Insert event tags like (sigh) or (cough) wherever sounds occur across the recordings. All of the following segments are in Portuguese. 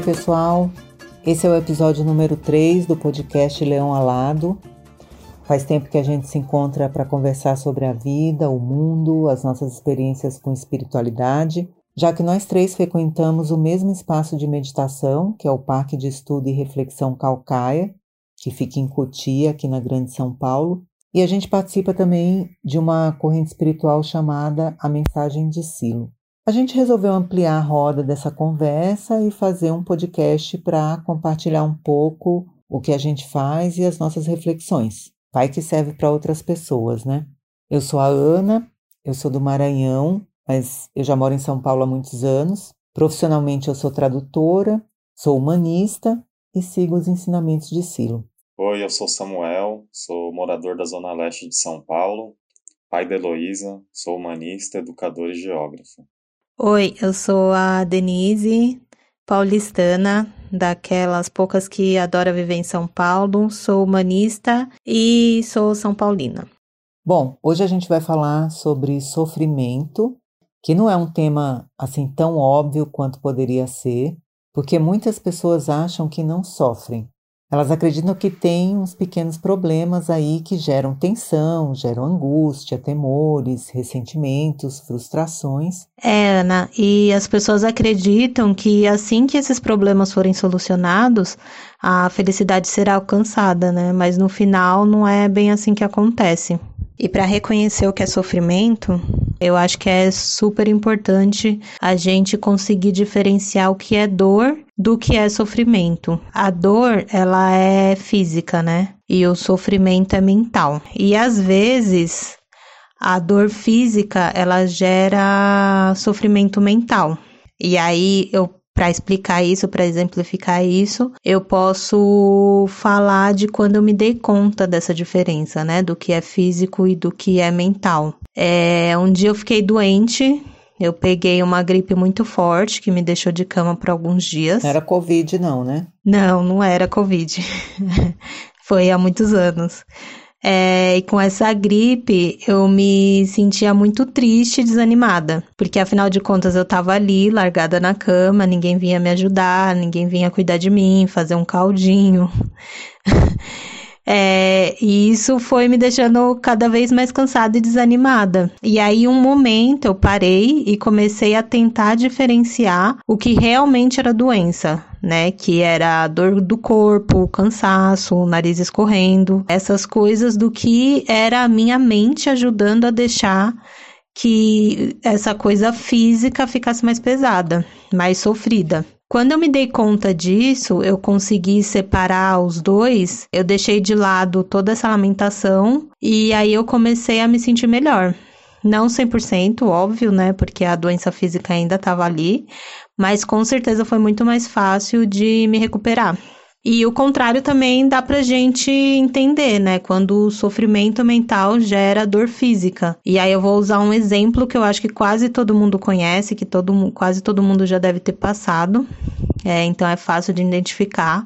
Oi, pessoal. Esse é o episódio número 3 do podcast Leão Alado. Faz tempo que a gente se encontra para conversar sobre a vida, o mundo, as nossas experiências com espiritualidade, já que nós três frequentamos o mesmo espaço de meditação, que é o Parque de Estudo e Reflexão Calcaia, que fica em Cotia, aqui na Grande São Paulo, e a gente participa também de uma corrente espiritual chamada A Mensagem de Silo. A gente resolveu ampliar a roda dessa conversa e fazer um podcast para compartilhar um pouco o que a gente faz e as nossas reflexões. Vai que serve para outras pessoas, né? Eu sou a Ana, eu sou do Maranhão, mas eu já moro em São Paulo há muitos anos. Profissionalmente eu sou tradutora, sou humanista e sigo os ensinamentos de Silo. Oi, eu sou Samuel, sou morador da Zona Leste de São Paulo, pai da Heloísa, sou humanista, educador e geógrafo. Oi, eu sou a Denise, paulistana, daquelas poucas que adora viver em São Paulo, sou humanista e sou são paulina. Bom, hoje a gente vai falar sobre sofrimento, que não é um tema assim tão óbvio quanto poderia ser, porque muitas pessoas acham que não sofrem, elas acreditam que tem uns pequenos problemas aí que geram tensão, geram angústia, temores, ressentimentos, frustrações. É, Ana, e as pessoas acreditam que assim que esses problemas forem solucionados, a felicidade será alcançada, né? Mas no final não é bem assim que acontece. E para reconhecer o que é sofrimento, eu acho que é super importante a gente conseguir diferenciar o que é dor do que é sofrimento. A dor, ela é física, né? E o sofrimento é mental. E às vezes a dor física, ela gera sofrimento mental. E aí eu para explicar isso, para exemplificar isso, eu posso falar de quando eu me dei conta dessa diferença, né? Do que é físico e do que é mental. É, um dia eu fiquei doente, eu peguei uma gripe muito forte que me deixou de cama por alguns dias. Não era Covid, não, né? Não, não era Covid. (laughs) Foi há muitos anos. É, e com essa gripe, eu me sentia muito triste e desanimada, porque afinal de contas eu tava ali, largada na cama, ninguém vinha me ajudar, ninguém vinha cuidar de mim, fazer um caldinho. (laughs) É, e isso foi me deixando cada vez mais cansada e desanimada. E aí, um momento, eu parei e comecei a tentar diferenciar o que realmente era doença, né? Que era a dor do corpo, cansaço, o nariz escorrendo, essas coisas do que era a minha mente ajudando a deixar que essa coisa física ficasse mais pesada, mais sofrida. Quando eu me dei conta disso, eu consegui separar os dois, eu deixei de lado toda essa lamentação e aí eu comecei a me sentir melhor. Não 100%, óbvio, né? Porque a doença física ainda estava ali, mas com certeza foi muito mais fácil de me recuperar. E o contrário também dá pra gente entender, né? Quando o sofrimento mental gera dor física. E aí eu vou usar um exemplo que eu acho que quase todo mundo conhece, que todo, quase todo mundo já deve ter passado. É, então é fácil de identificar.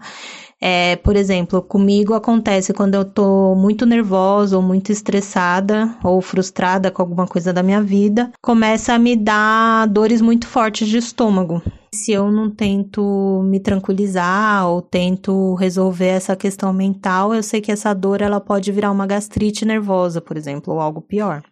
É, por exemplo, comigo acontece quando eu tô muito nervosa ou muito estressada ou frustrada com alguma coisa da minha vida, começa a me dar dores muito fortes de estômago. Se eu não tento me tranquilizar ou tento resolver essa questão mental, eu sei que essa dor ela pode virar uma gastrite nervosa, por exemplo, ou algo pior.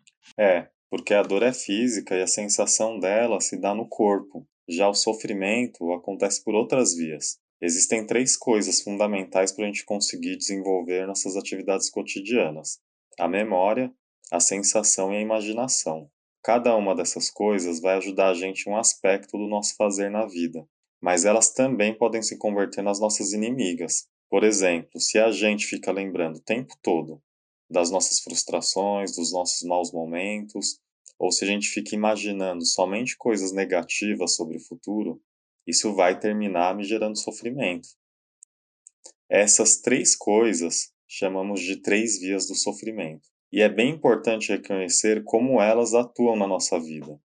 É, porque a dor é física e a sensação dela se dá no corpo. Já o sofrimento acontece por outras vias. Existem três coisas fundamentais para a gente conseguir desenvolver nossas atividades cotidianas: a memória, a sensação e a imaginação. Cada uma dessas coisas vai ajudar a gente em um aspecto do nosso fazer na vida, mas elas também podem se converter nas nossas inimigas. Por exemplo, se a gente fica lembrando o tempo todo das nossas frustrações, dos nossos maus momentos, ou se a gente fica imaginando somente coisas negativas sobre o futuro, isso vai terminar me gerando sofrimento. Essas três coisas chamamos de três vias do sofrimento. E é bem importante reconhecer como elas atuam na nossa vida.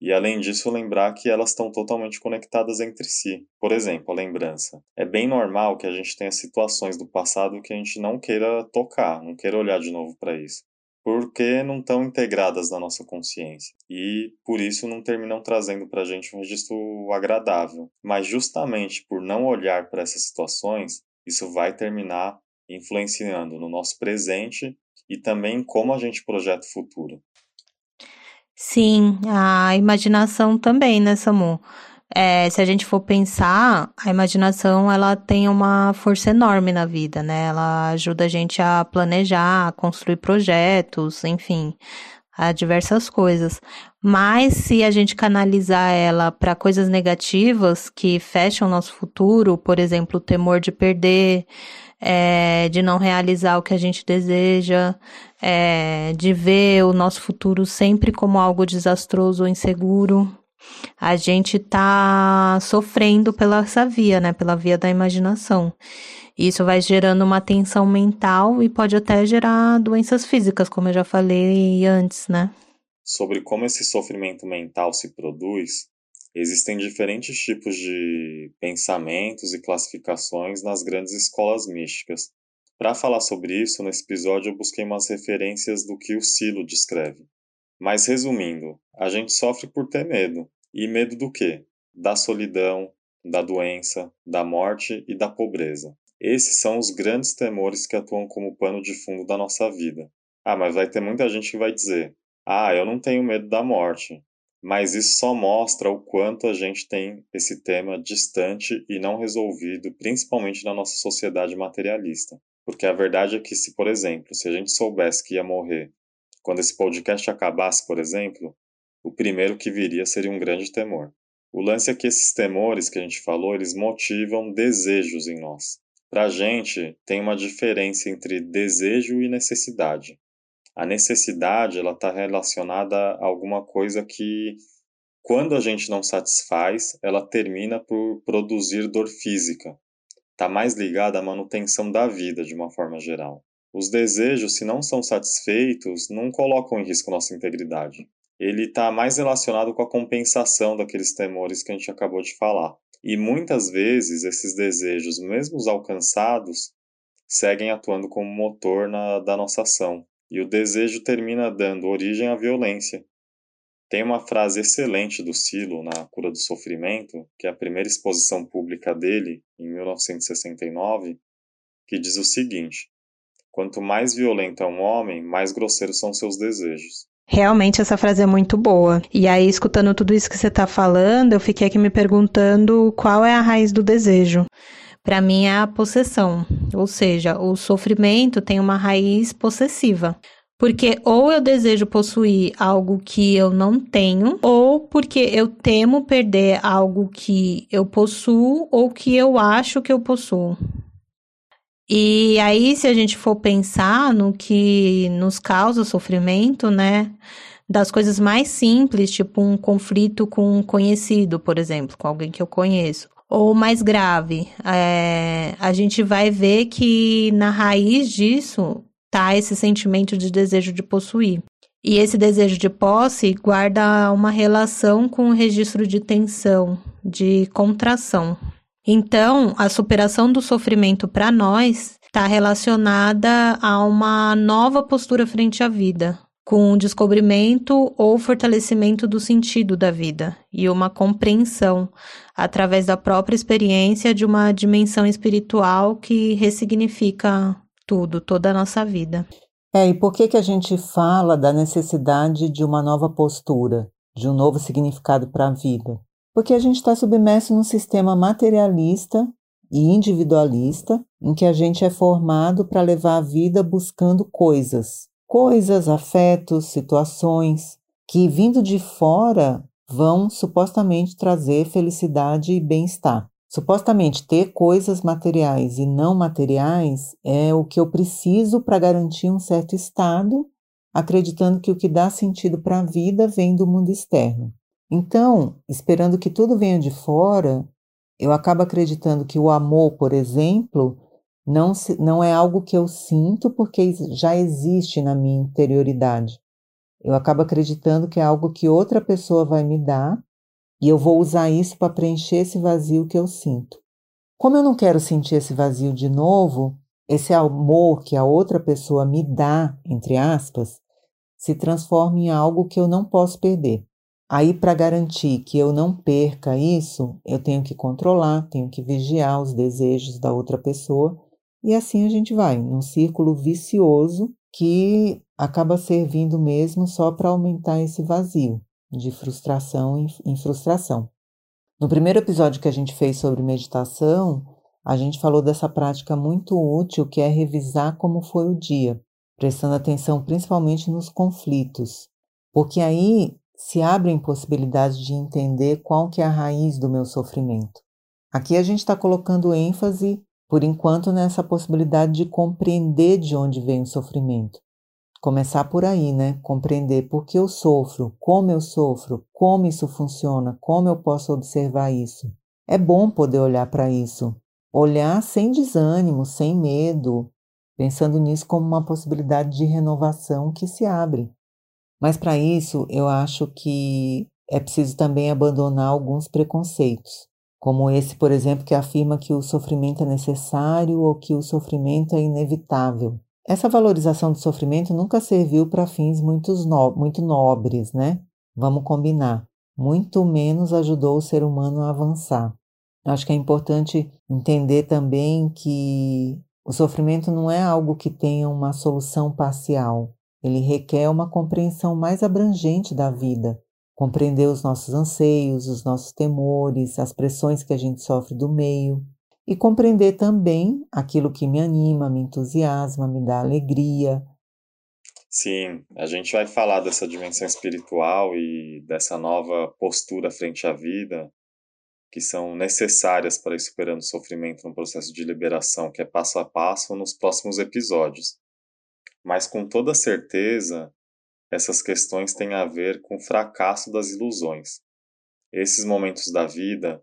E além disso, lembrar que elas estão totalmente conectadas entre si. Por exemplo, a lembrança. É bem normal que a gente tenha situações do passado que a gente não queira tocar, não queira olhar de novo para isso. Porque não estão integradas na nossa consciência e por isso não terminam trazendo para a gente um registro agradável. Mas justamente por não olhar para essas situações, isso vai terminar influenciando no nosso presente e também como a gente projeta o futuro. Sim, a imaginação também, né, Samu? É, se a gente for pensar, a imaginação ela tem uma força enorme na vida, né? Ela ajuda a gente a planejar, a construir projetos, enfim, a diversas coisas. Mas se a gente canalizar ela para coisas negativas que fecham o nosso futuro, por exemplo, o temor de perder, é, de não realizar o que a gente deseja, é, de ver o nosso futuro sempre como algo desastroso ou inseguro, a gente tá sofrendo pela essa via, né? Pela via da imaginação. Isso vai gerando uma tensão mental e pode até gerar doenças físicas, como eu já falei antes, né? Sobre como esse sofrimento mental se produz, existem diferentes tipos de pensamentos e classificações nas grandes escolas místicas. Para falar sobre isso, nesse episódio eu busquei umas referências do que o Silo descreve. Mas resumindo, a gente sofre por ter medo. E medo do quê? Da solidão, da doença, da morte e da pobreza. Esses são os grandes temores que atuam como pano de fundo da nossa vida. Ah, mas vai ter muita gente que vai dizer: Ah, eu não tenho medo da morte. Mas isso só mostra o quanto a gente tem esse tema distante e não resolvido, principalmente na nossa sociedade materialista. Porque a verdade é que, se, por exemplo, se a gente soubesse que ia morrer quando esse podcast acabasse, por exemplo, o primeiro que viria seria um grande temor. O lance é que esses temores que a gente falou, eles motivam desejos em nós. Para a gente, tem uma diferença entre desejo e necessidade. A necessidade ela está relacionada a alguma coisa que, quando a gente não satisfaz, ela termina por produzir dor física. Está mais ligada à manutenção da vida de uma forma geral. Os desejos, se não são satisfeitos, não colocam em risco nossa integridade. Ele está mais relacionado com a compensação daqueles temores que a gente acabou de falar. E muitas vezes esses desejos, mesmo os alcançados, seguem atuando como motor na, da nossa ação. E o desejo termina dando origem à violência. Tem uma frase excelente do Silo na Cura do Sofrimento, que é a primeira exposição pública dele, em 1969, que diz o seguinte: Quanto mais violento é um homem, mais grosseiros são seus desejos. Realmente essa frase é muito boa. E aí, escutando tudo isso que você está falando, eu fiquei aqui me perguntando qual é a raiz do desejo. Para mim é a possessão, ou seja, o sofrimento tem uma raiz possessiva. Porque ou eu desejo possuir algo que eu não tenho, ou porque eu temo perder algo que eu possuo ou que eu acho que eu possuo. E aí, se a gente for pensar no que nos causa sofrimento, né? Das coisas mais simples, tipo um conflito com um conhecido, por exemplo, com alguém que eu conheço. Ou mais grave, é, a gente vai ver que na raiz disso tá esse sentimento de desejo de possuir. E esse desejo de posse guarda uma relação com o registro de tensão, de contração, então, a superação do sofrimento para nós está relacionada a uma nova postura frente à vida, com um descobrimento ou fortalecimento do sentido da vida e uma compreensão através da própria experiência de uma dimensão espiritual que ressignifica tudo, toda a nossa vida. É, e por que que a gente fala da necessidade de uma nova postura, de um novo significado para a vida? Porque a gente está submerso num sistema materialista e individualista, em que a gente é formado para levar a vida buscando coisas, coisas, afetos, situações, que vindo de fora vão supostamente trazer felicidade e bem-estar. Supostamente ter coisas materiais e não materiais é o que eu preciso para garantir um certo estado, acreditando que o que dá sentido para a vida vem do mundo externo. Então, esperando que tudo venha de fora, eu acabo acreditando que o amor, por exemplo, não, se, não é algo que eu sinto porque já existe na minha interioridade. Eu acabo acreditando que é algo que outra pessoa vai me dar e eu vou usar isso para preencher esse vazio que eu sinto. Como eu não quero sentir esse vazio de novo, esse amor que a outra pessoa me dá, entre aspas, se transforma em algo que eu não posso perder. Aí, para garantir que eu não perca isso, eu tenho que controlar, tenho que vigiar os desejos da outra pessoa, e assim a gente vai, num círculo vicioso que acaba servindo mesmo só para aumentar esse vazio de frustração em frustração. No primeiro episódio que a gente fez sobre meditação, a gente falou dessa prática muito útil que é revisar como foi o dia, prestando atenção principalmente nos conflitos, porque aí se abrem possibilidades de entender qual que é a raiz do meu sofrimento. Aqui a gente está colocando ênfase, por enquanto, nessa possibilidade de compreender de onde vem o sofrimento. Começar por aí, né? Compreender por que eu sofro, como eu sofro, como isso funciona, como eu posso observar isso. É bom poder olhar para isso, olhar sem desânimo, sem medo, pensando nisso como uma possibilidade de renovação que se abre. Mas para isso, eu acho que é preciso também abandonar alguns preconceitos, como esse, por exemplo, que afirma que o sofrimento é necessário ou que o sofrimento é inevitável. Essa valorização do sofrimento nunca serviu para fins muito, no muito nobres, né? Vamos combinar. Muito menos ajudou o ser humano a avançar. Acho que é importante entender também que o sofrimento não é algo que tenha uma solução parcial. Ele requer uma compreensão mais abrangente da vida, compreender os nossos anseios, os nossos temores, as pressões que a gente sofre do meio e compreender também aquilo que me anima, me entusiasma, me dá alegria. Sim, a gente vai falar dessa dimensão espiritual e dessa nova postura frente à vida que são necessárias para ir superando o sofrimento no processo de liberação, que é passo a passo, nos próximos episódios. Mas com toda certeza, essas questões têm a ver com o fracasso das ilusões. Esses momentos da vida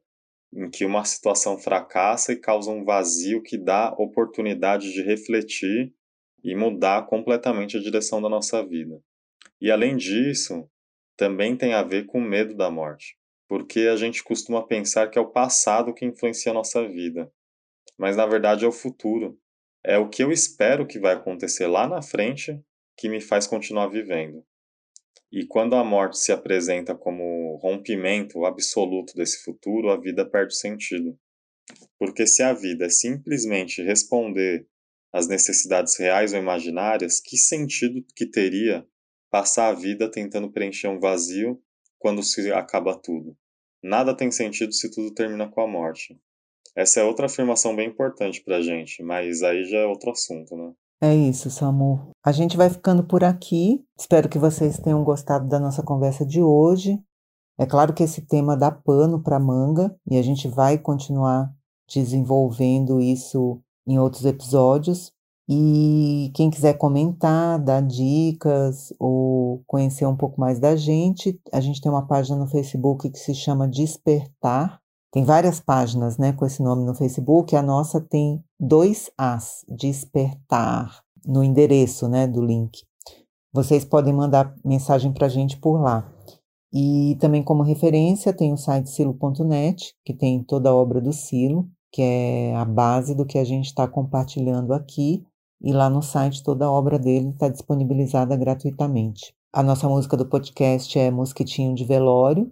em que uma situação fracassa e causa um vazio que dá oportunidade de refletir e mudar completamente a direção da nossa vida. E além disso, também tem a ver com o medo da morte porque a gente costuma pensar que é o passado que influencia a nossa vida, mas na verdade é o futuro. É o que eu espero que vai acontecer lá na frente que me faz continuar vivendo. E quando a morte se apresenta como rompimento absoluto desse futuro, a vida perde sentido. Porque se a vida é simplesmente responder às necessidades reais ou imaginárias, que sentido que teria passar a vida tentando preencher um vazio quando se acaba tudo? Nada tem sentido se tudo termina com a morte. Essa é outra afirmação bem importante pra gente, mas aí já é outro assunto, né? É isso, Samu. A gente vai ficando por aqui. Espero que vocês tenham gostado da nossa conversa de hoje. É claro que esse tema dá pano para manga e a gente vai continuar desenvolvendo isso em outros episódios. E quem quiser comentar, dar dicas ou conhecer um pouco mais da gente, a gente tem uma página no Facebook que se chama Despertar. Tem várias páginas né, com esse nome no Facebook. A nossa tem dois As, Despertar, no endereço né, do link. Vocês podem mandar mensagem para a gente por lá. E também como referência tem o site silo.net, que tem toda a obra do Silo, que é a base do que a gente está compartilhando aqui e lá no site toda a obra dele está disponibilizada gratuitamente. A nossa música do podcast é Mosquitinho de Velório,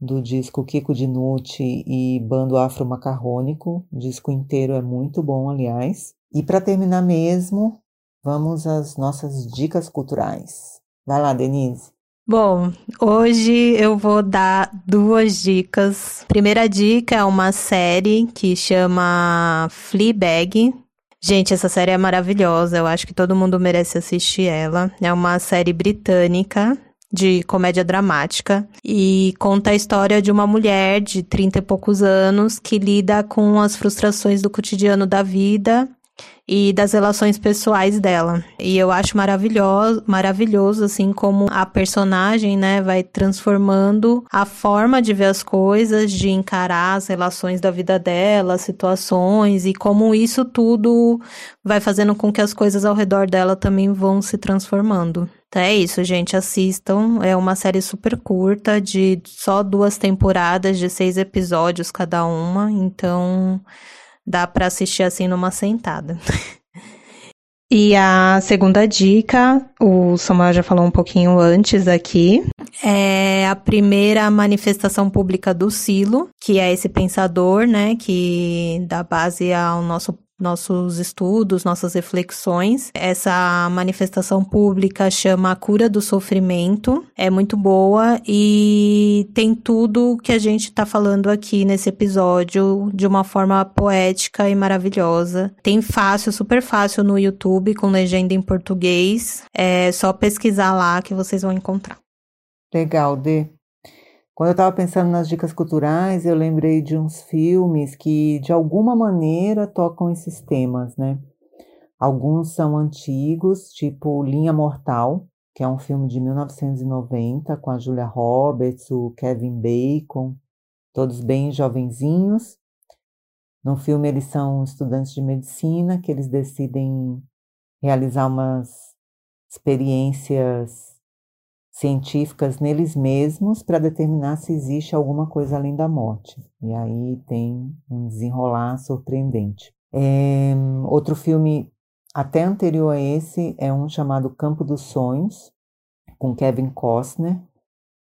do disco Kiko Dinucci e Bando Afro Macarrônico. O disco inteiro é muito bom, aliás. E para terminar mesmo, vamos às nossas dicas culturais. Vai lá, Denise. Bom, hoje eu vou dar duas dicas. Primeira dica é uma série que chama Fleabag, Gente, essa série é maravilhosa. Eu acho que todo mundo merece assistir ela. É uma série britânica de comédia dramática e conta a história de uma mulher de 30 e poucos anos que lida com as frustrações do cotidiano da vida e das relações pessoais dela. E eu acho maravilhoso, maravilhoso assim como a personagem, né, vai transformando a forma de ver as coisas, de encarar as relações da vida dela, as situações e como isso tudo vai fazendo com que as coisas ao redor dela também vão se transformando. Então é isso, gente. Assistam. É uma série super curta, de só duas temporadas, de seis episódios cada uma. Então, Dá para assistir assim numa sentada. (laughs) E a segunda dica, o Samuel já falou um pouquinho antes aqui, é a primeira manifestação pública do Silo, que é esse pensador, né, que dá base ao nosso nossos estudos, nossas reflexões. Essa manifestação pública chama A Cura do Sofrimento. É muito boa e tem tudo que a gente está falando aqui nesse episódio de uma forma poética e maravilhosa. Tem fácil, super fácil no YouTube, com legenda em português. É só pesquisar lá que vocês vão encontrar. Legal, Dê. Quando eu estava pensando nas dicas culturais, eu lembrei de uns filmes que, de alguma maneira, tocam esses temas, né? Alguns são antigos, tipo Linha Mortal, que é um filme de 1990 com a Julia Roberts, o Kevin Bacon, todos bem jovenzinhos. No filme eles são estudantes de medicina que eles decidem realizar umas experiências científicas neles mesmos para determinar se existe alguma coisa além da morte. E aí tem um desenrolar surpreendente. É, outro filme até anterior a esse é um chamado Campo dos Sonhos, com Kevin Costner,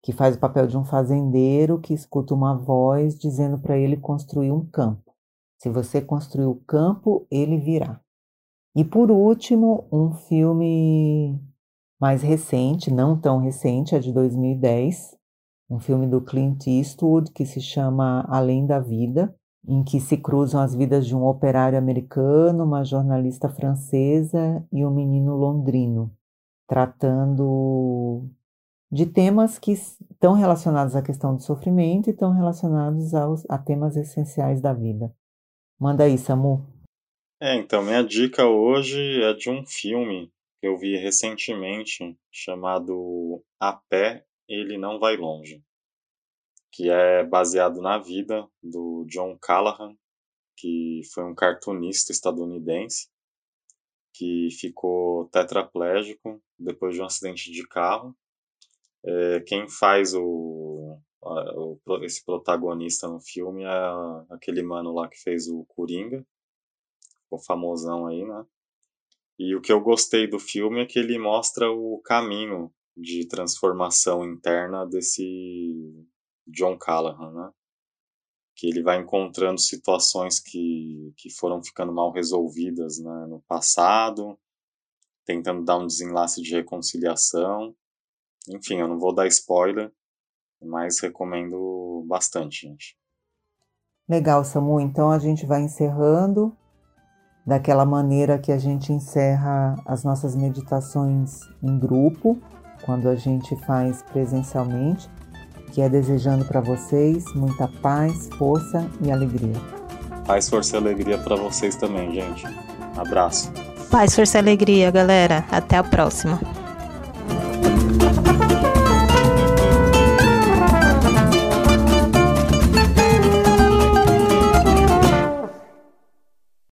que faz o papel de um fazendeiro que escuta uma voz dizendo para ele construir um campo. Se você construir o campo, ele virá. E por último, um filme mais recente, não tão recente, é de 2010, um filme do Clint Eastwood que se chama Além da Vida, em que se cruzam as vidas de um operário americano, uma jornalista francesa e um menino londrino, tratando de temas que estão relacionados à questão do sofrimento e estão relacionados aos, a temas essenciais da vida. Manda aí, Samu. É, então, minha dica hoje é de um filme que eu vi recentemente chamado A Pé Ele Não Vai Longe, que é baseado na vida do John Callahan, que foi um cartunista estadunidense que ficou tetraplégico depois de um acidente de carro. É, quem faz o, o, esse protagonista no filme é aquele mano lá que fez o Coringa, o famosão aí, né? E o que eu gostei do filme é que ele mostra o caminho de transformação interna desse John Callahan, né? Que ele vai encontrando situações que, que foram ficando mal resolvidas né, no passado, tentando dar um desenlace de reconciliação. Enfim, eu não vou dar spoiler, mas recomendo bastante, gente. Legal, Samu. Então a gente vai encerrando daquela maneira que a gente encerra as nossas meditações em grupo, quando a gente faz presencialmente, que é desejando para vocês muita paz, força e alegria. Paz, força e alegria para vocês também, gente. Abraço. Paz, força e alegria, galera. Até a próxima.